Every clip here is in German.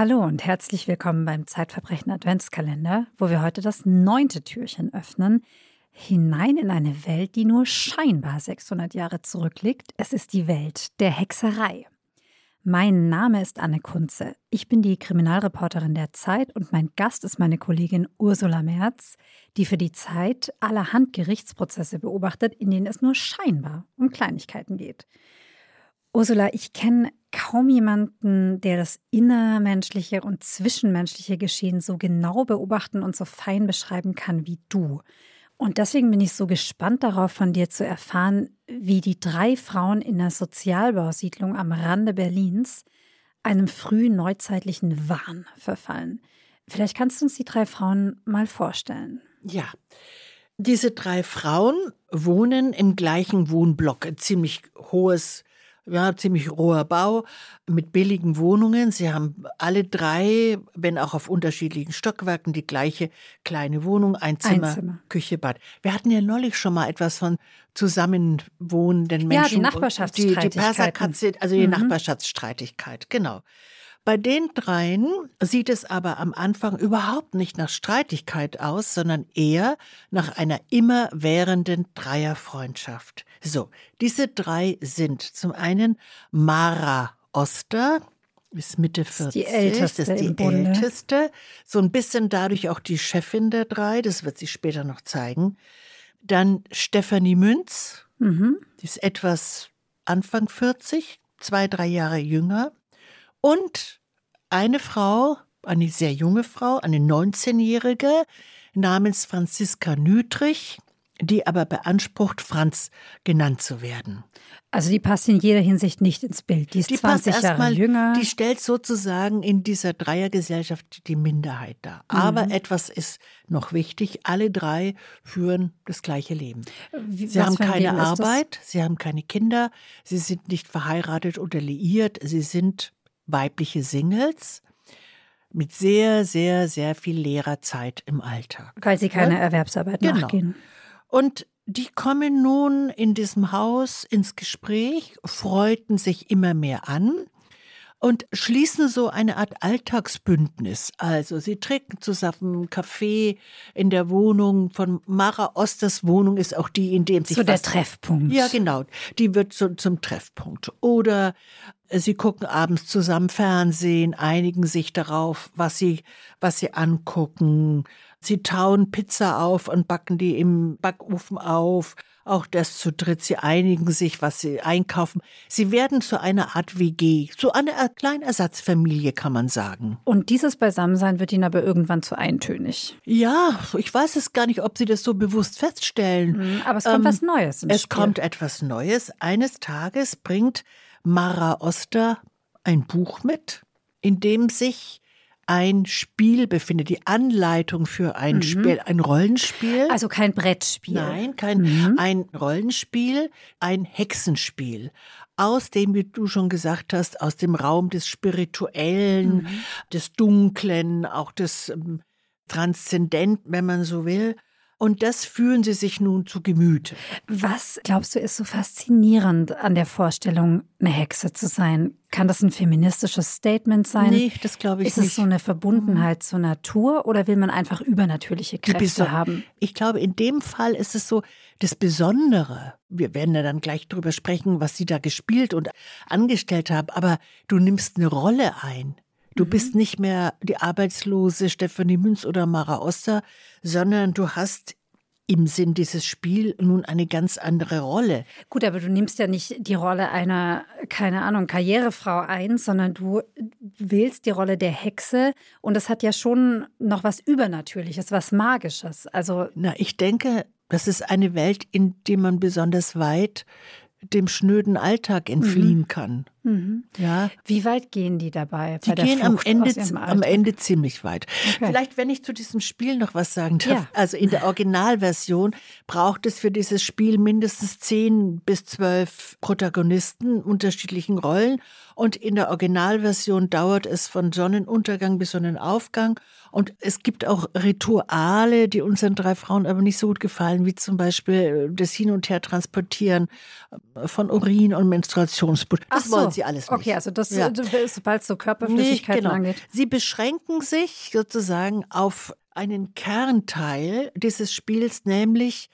Hallo und herzlich willkommen beim Zeitverbrechen Adventskalender, wo wir heute das neunte Türchen öffnen, hinein in eine Welt, die nur scheinbar 600 Jahre zurückliegt. Es ist die Welt der Hexerei. Mein Name ist Anne Kunze. Ich bin die Kriminalreporterin der Zeit und mein Gast ist meine Kollegin Ursula Merz, die für die Zeit allerhand Gerichtsprozesse beobachtet, in denen es nur scheinbar um Kleinigkeiten geht. Ursula, ich kenne kaum jemanden, der das innermenschliche und zwischenmenschliche Geschehen so genau beobachten und so fein beschreiben kann wie du. Und deswegen bin ich so gespannt darauf, von dir zu erfahren, wie die drei Frauen in der Sozialbausiedlung am Rande Berlins einem frühen neuzeitlichen Wahn verfallen. Vielleicht kannst du uns die drei Frauen mal vorstellen. Ja. Diese drei Frauen wohnen im gleichen Wohnblock, ein ziemlich hohes ja, ziemlich roher Bau mit billigen Wohnungen. Sie haben alle drei, wenn auch auf unterschiedlichen Stockwerken, die gleiche kleine Wohnung, ein Zimmer, ein Zimmer. Küche, Bad. Wir hatten ja neulich schon mal etwas von zusammenwohnenden Menschen. Ja, die Nachbarschaftsstreitigkeit. Die, die Perserkatze, also die mhm. Nachbarschaftsstreitigkeit, genau. Bei den dreien sieht es aber am Anfang überhaupt nicht nach Streitigkeit aus, sondern eher nach einer immerwährenden Dreierfreundschaft. So, diese drei sind zum einen Mara Oster, ist Mitte 40, ist die älteste. Ist die älteste. So ein bisschen dadurch auch die Chefin der drei, das wird sie später noch zeigen. Dann Stefanie Münz, mhm. die ist etwas Anfang 40, zwei, drei Jahre jünger. Und eine Frau, eine sehr junge Frau, eine 19-Jährige namens Franziska Nütrich, die aber beansprucht, Franz genannt zu werden. Also die passt in jeder Hinsicht nicht ins Bild. Die ist die 20 Jahre mal, jünger. Die stellt sozusagen in dieser Dreiergesellschaft die Minderheit dar. Aber mhm. etwas ist noch wichtig, alle drei führen das gleiche Leben. Wie, sie haben keine Arbeit, sie haben keine Kinder, sie sind nicht verheiratet oder liiert, sie sind weibliche Singles mit sehr, sehr, sehr viel Lehrerzeit im Alltag. Weil sie keine? Erwerbsarbeit genau. nachgehen. Und die kommen nun in diesem Haus ins Gespräch, freuten sich immer mehr an und schließen so eine Art Alltagsbündnis. Also sie trinken zusammen Kaffee in der Wohnung von Mara Osters Wohnung ist auch die, in dem sich so der Treffpunkt. Ja, genau. Die wird so zum Treffpunkt. Oder sie gucken abends zusammen Fernsehen, einigen sich darauf, was sie was sie angucken. Sie tauen Pizza auf und backen die im Backofen auf auch das zu dritt. Sie einigen sich, was sie einkaufen. Sie werden zu einer Art WG, zu einer Art kleinen Ersatzfamilie, kann man sagen. Und dieses Beisammensein wird ihnen aber irgendwann zu eintönig. Ja, ich weiß es gar nicht, ob sie das so bewusst feststellen. Mhm, aber es kommt ähm, was Neues. es Spiel. kommt etwas Neues. Eines Tages bringt Mara Oster ein Buch mit, in dem sich ein Spiel befindet, die Anleitung für ein mhm. Spiel, ein Rollenspiel. Also kein Brettspiel. Nein, kein mhm. ein Rollenspiel, ein Hexenspiel. Aus dem, wie du schon gesagt hast, aus dem Raum des Spirituellen, mhm. des Dunklen, auch des ähm, Transzendenten, wenn man so will. Und das fühlen sie sich nun zu Gemüte. Was glaubst du ist so faszinierend an der Vorstellung, eine Hexe zu sein? Kann das ein feministisches Statement sein? Nee, das glaube ich ist nicht. Ist es so eine Verbundenheit zur Natur oder will man einfach übernatürliche Kräfte haben? Ich glaube, in dem Fall ist es so das Besondere. Wir werden ja dann gleich darüber sprechen, was sie da gespielt und angestellt haben. Aber du nimmst eine Rolle ein. Du mhm. bist nicht mehr die arbeitslose Stefanie Münz oder Mara Oster, sondern du hast im Sinn dieses Spiel nun eine ganz andere Rolle. Gut, aber du nimmst ja nicht die Rolle einer, keine Ahnung, Karrierefrau ein, sondern du wählst die Rolle der Hexe und das hat ja schon noch was Übernatürliches, was Magisches. Also Na, ich denke, das ist eine Welt, in die man besonders weit dem schnöden Alltag entfliehen mhm. kann. Mhm. Ja. Wie weit gehen die dabei? Die gehen am Ende, am Ende ziemlich weit. Okay. Vielleicht, wenn ich zu diesem Spiel noch was sagen darf. Ja. Also in der Originalversion braucht es für dieses Spiel mindestens zehn bis zwölf Protagonisten unterschiedlichen Rollen. Und in der Originalversion dauert es von Sonnenuntergang bis Sonnenaufgang. Und es gibt auch Rituale, die unseren drei Frauen aber nicht so gut gefallen, wie zum Beispiel das Hin- und Her transportieren von Urin und Menstruationsblut. Das so. wollen sind sie alles nicht. Okay, also das, ja. sobald es so Körperflüssigkeiten nicht, genau. angeht. Sie beschränken sich sozusagen auf einen Kernteil dieses Spiels, nämlich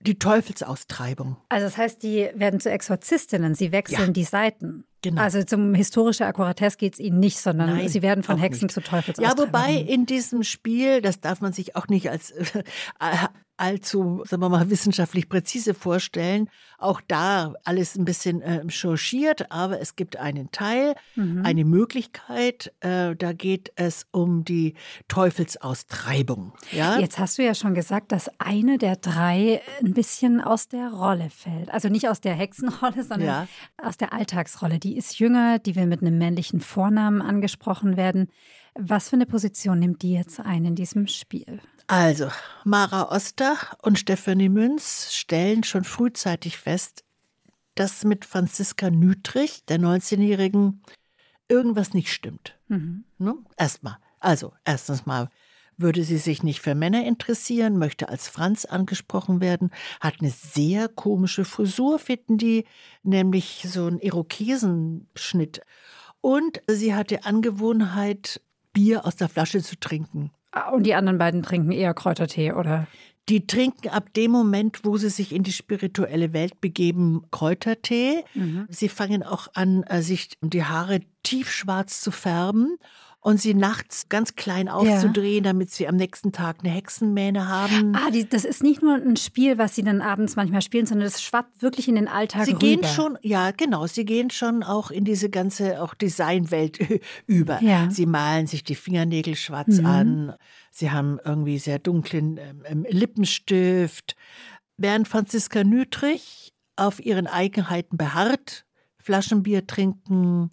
die Teufelsaustreibung. Also das heißt, die werden zu Exorzistinnen, sie wechseln ja. die Seiten. Genau. Also zum historische Akkuratesse geht es ihnen nicht, sondern Nein, sie werden von Hexen nicht. zu Teufelsaustreibern. Ja, wobei in diesem Spiel, das darf man sich auch nicht als äh, allzu, sagen wir mal, wissenschaftlich präzise vorstellen. Auch da alles ein bisschen äh, changiert, aber es gibt einen Teil, mhm. eine Möglichkeit. Äh, da geht es um die Teufelsaustreibung. Ja? Jetzt hast du ja schon gesagt, dass eine der drei ein bisschen aus der Rolle fällt. Also nicht aus der Hexenrolle, sondern ja. aus der Alltagsrolle. Die ist jünger, die will mit einem männlichen Vornamen angesprochen werden. Was für eine Position nimmt die jetzt ein in diesem Spiel? Also, Mara Oster und Stefanie Münz stellen schon frühzeitig fest, dass mit Franziska Nütrich, der 19-Jährigen, irgendwas nicht stimmt. Mhm. Ne? Erstmal. Also, erstens mal würde sie sich nicht für Männer interessieren, möchte als Franz angesprochen werden, hat eine sehr komische Frisur, finden die, nämlich so einen Irokesenschnitt. Und sie hat die Angewohnheit, Bier aus der Flasche zu trinken. Ah, und die anderen beiden trinken eher Kräutertee, oder? Die trinken ab dem Moment, wo sie sich in die spirituelle Welt begeben, Kräutertee. Mhm. Sie fangen auch an, äh, sich die Haare tiefschwarz zu färben und sie nachts ganz klein aufzudrehen, ja. damit sie am nächsten Tag eine Hexenmähne haben. Ah, die, das ist nicht nur ein Spiel, was sie dann abends manchmal spielen, sondern das schwappt wirklich in den Alltag sie rüber. gehen schon, ja, genau, sie gehen schon auch in diese ganze auch Designwelt über. Ja. Sie malen sich die Fingernägel schwarz mhm. an. Sie haben irgendwie sehr dunklen ähm, Lippenstift. Während Franziska Nütrich auf ihren Eigenheiten beharrt, Flaschenbier trinken,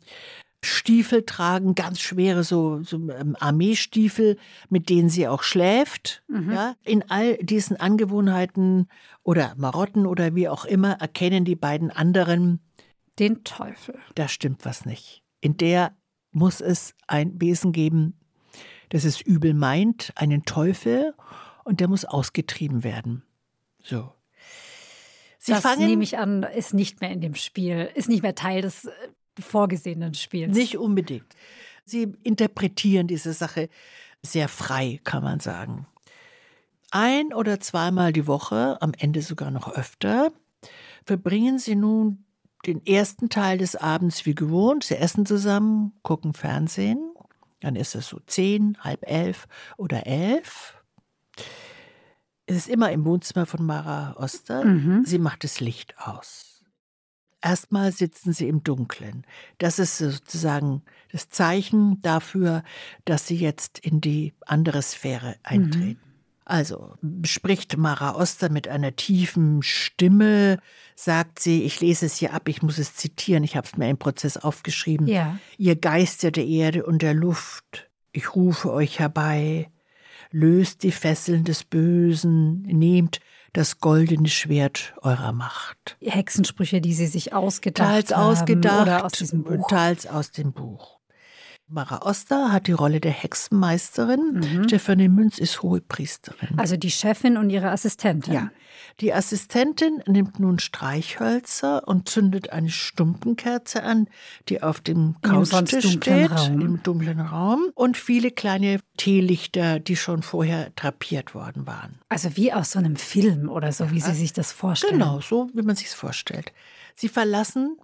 Stiefel tragen, ganz schwere so, so ähm, Armeestiefel, mit denen sie auch schläft. Mhm. Ja, in all diesen Angewohnheiten oder Marotten oder wie auch immer erkennen die beiden anderen den Teufel. Da stimmt was nicht. In der muss es ein Wesen geben, das es übel meint, einen Teufel, und der muss ausgetrieben werden. So. Sie das fangen, nehme ich an, ist nicht mehr in dem Spiel, ist nicht mehr Teil des äh, vorgesehenen Spiels. Nicht unbedingt. Sie interpretieren diese Sache sehr frei, kann man sagen. Ein oder zweimal die Woche, am Ende sogar noch öfter, verbringen sie nun den ersten Teil des Abends wie gewohnt. Sie essen zusammen, gucken Fernsehen. Dann ist es so zehn, halb elf oder elf. Es ist immer im Wohnzimmer von Mara Oster. Mhm. Sie macht das Licht aus. Erstmal sitzen sie im Dunkeln. Das ist sozusagen das Zeichen dafür, dass sie jetzt in die andere Sphäre eintreten. Mhm. Also spricht Mara Oster mit einer tiefen Stimme, sagt sie, ich lese es hier ab, ich muss es zitieren, ich habe es mir im Prozess aufgeschrieben. Ja. Ihr Geister der Erde und der Luft, ich rufe euch herbei, löst die Fesseln des Bösen, nehmt das goldene Schwert eurer Macht. Hexensprüche, die Sie sich ausgedacht teils haben. ausgedacht oder aus diesem Buch. Teils aus dem Buch. Mara Oster hat die Rolle der Hexenmeisterin. Mhm. Stefanie Münz ist Hohepriesterin. Also die Chefin und ihre Assistentin. Ja. Die Assistentin nimmt nun Streichhölzer und zündet eine Stumpenkerze an, die auf dem Couchtisch steht, Raum. im dunklen Raum, und viele kleine Teelichter, die schon vorher drapiert worden waren. Also wie aus so einem Film oder so, wie ja. Sie sich das vorstellen. Genau, so wie man sich es vorstellt. Sie verlassen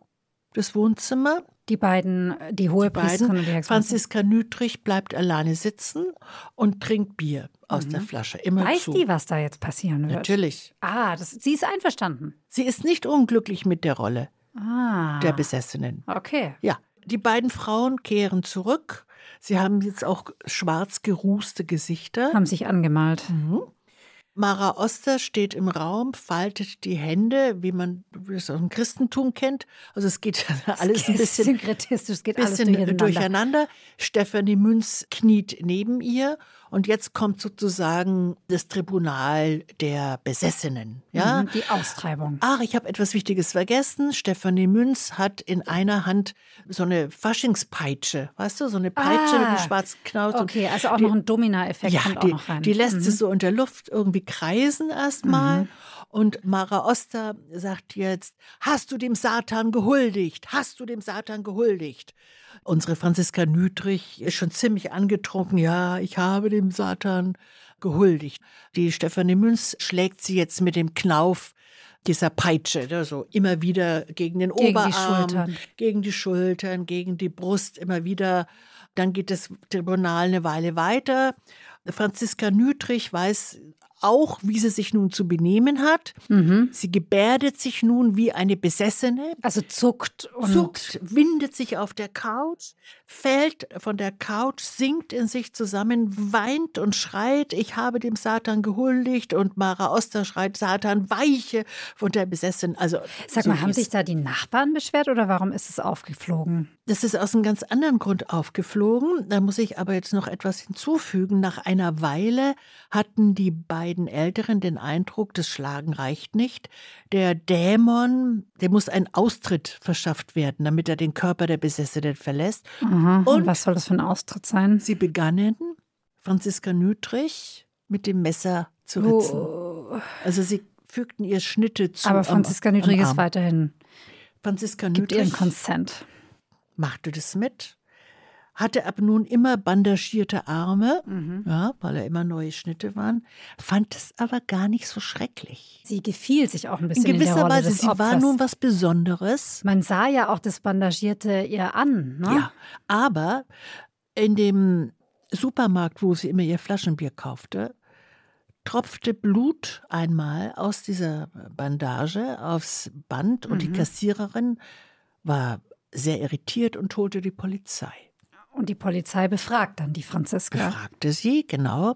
das Wohnzimmer. Die beiden, die Hohepriesterin und die Hexenmeisterin. Franziska Nütrich bleibt alleine sitzen und trinkt Bier aus mhm. der Flasche. Immer Weiß zu. die, was da jetzt passieren wird? Natürlich. Ah, das, sie ist einverstanden. Sie ist nicht unglücklich mit der Rolle ah. der Besessenen. Okay. Ja, die beiden Frauen kehren zurück. Sie haben jetzt auch schwarz gerußte Gesichter. Haben sich angemalt. Mhm. Mara Oster steht im Raum, faltet die Hände, wie man es aus dem Christentum kennt. Also es geht alles ein bisschen, es geht bisschen alles durcheinander. durcheinander. Stefanie Münz kniet neben ihr und jetzt kommt sozusagen das Tribunal der Besessenen. Ja? Mhm, die Austreibung. Ach, ich habe etwas Wichtiges vergessen. Stefanie Münz hat in einer Hand so eine Faschingspeitsche, weißt du, so eine Peitsche ah, mit einem schwarzen Knaus. Okay, also auch die, noch ein Domina-Effekt ja, kommt die, auch noch rein. Die lässt mhm. sie so in der Luft irgendwie kreisen erstmal. Mhm. Und Mara Oster sagt jetzt, hast du dem Satan gehuldigt? Hast du dem Satan gehuldigt? Unsere Franziska Nüdrich ist schon ziemlich angetrunken. Ja, ich habe dem Satan gehuldigt. Die Stefanie Münz schlägt sie jetzt mit dem Knauf dieser Peitsche, ne, so immer wieder gegen den gegen Oberarm, die gegen die Schultern, gegen die Brust, immer wieder. Dann geht das Tribunal eine Weile weiter. Franziska Nütrich weiß auch, wie sie sich nun zu benehmen hat. Mhm. Sie gebärdet sich nun wie eine Besessene. Also zuckt und zuckt, windet sich auf der Couch, fällt von der Couch, sinkt in sich zusammen, weint und schreit, ich habe dem Satan gehuldigt und Mara Oster schreit, Satan weiche von der Besessenen. Also, Sag mal, haben sich da die Nachbarn beschwert oder warum ist es aufgeflogen? Das ist aus einem ganz anderen Grund aufgeflogen. Da muss ich aber jetzt noch etwas hinzufügen. Nach einer Weile hatten die beiden Älteren den Eindruck, das Schlagen reicht nicht. Der Dämon, der muss ein Austritt verschafft werden, damit er den Körper der Besessenen verlässt. Aha, und, was soll das für ein Austritt sein? Sie begannen, Franziska Nütrich mit dem Messer zu ritzen. Oh. Also sie fügten ihr Schnitte zu. Aber Franziska am, Nütrich am ist weiterhin. Franziska Nütrich. Gibt ihren Consent machte das mit, hatte ab nun immer bandagierte Arme, mhm. ja, weil er immer neue Schnitte waren, fand es aber gar nicht so schrecklich. Sie gefiel sich auch ein bisschen in gewisser in Weise. Sie war nun was Besonderes. Man sah ja auch das Bandagierte ihr an. Ne? Ja, aber in dem Supermarkt, wo sie immer ihr Flaschenbier kaufte, tropfte Blut einmal aus dieser Bandage aufs Band und mhm. die Kassiererin war sehr irritiert und holte die Polizei. Und die Polizei befragt dann die Franziska. Befragte sie, genau.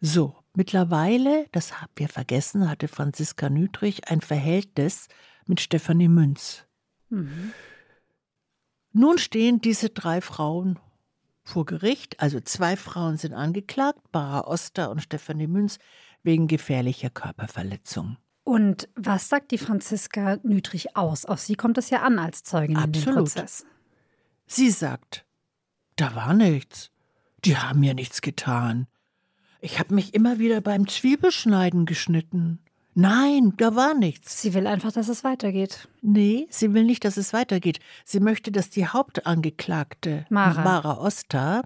So, mittlerweile, das haben wir vergessen, hatte Franziska Nüdrich ein Verhältnis mit Stefanie Münz. Mhm. Nun stehen diese drei Frauen vor Gericht, also zwei Frauen sind angeklagt, Bara Oster und Stefanie Münz, wegen gefährlicher Körperverletzung. Und was sagt die Franziska Nütrich aus? Auf sie kommt es ja an als Zeugin Absolut. in dem Prozess. Sie sagt, da war nichts. Die haben mir nichts getan. Ich habe mich immer wieder beim Zwiebelschneiden geschnitten. Nein, da war nichts. Sie will einfach, dass es weitergeht. Nee, sie will nicht, dass es weitergeht. Sie möchte, dass die Hauptangeklagte Mara, Mara Oster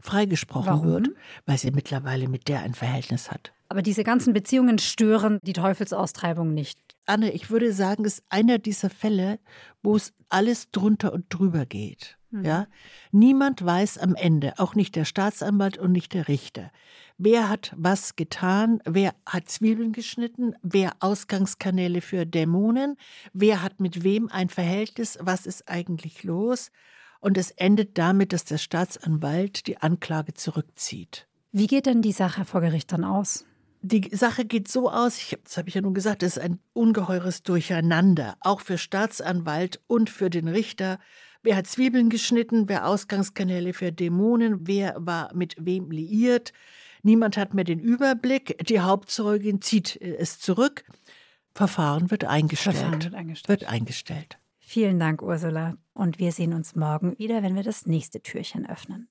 freigesprochen Warum? wird, weil sie mittlerweile mit der ein Verhältnis hat. Aber diese ganzen Beziehungen stören die Teufelsaustreibung nicht. Anne, ich würde sagen, es ist einer dieser Fälle, wo es alles drunter und drüber geht. Mhm. Ja? Niemand weiß am Ende, auch nicht der Staatsanwalt und nicht der Richter, wer hat was getan, wer hat Zwiebeln geschnitten, wer Ausgangskanäle für Dämonen, wer hat mit wem ein Verhältnis, was ist eigentlich los? Und es endet damit, dass der Staatsanwalt die Anklage zurückzieht. Wie geht denn die Sache vor Gericht dann aus? Die Sache geht so aus, ich, das habe ich ja nun gesagt, es ist ein ungeheures Durcheinander, auch für Staatsanwalt und für den Richter. Wer hat Zwiebeln geschnitten, wer Ausgangskanäle für Dämonen, wer war mit wem liiert. Niemand hat mehr den Überblick. Die Hauptzeugin zieht es zurück. Verfahren wird eingestellt. Verfahren wird eingestellt. Wird eingestellt. Vielen Dank, Ursula. Und wir sehen uns morgen wieder, wenn wir das nächste Türchen öffnen.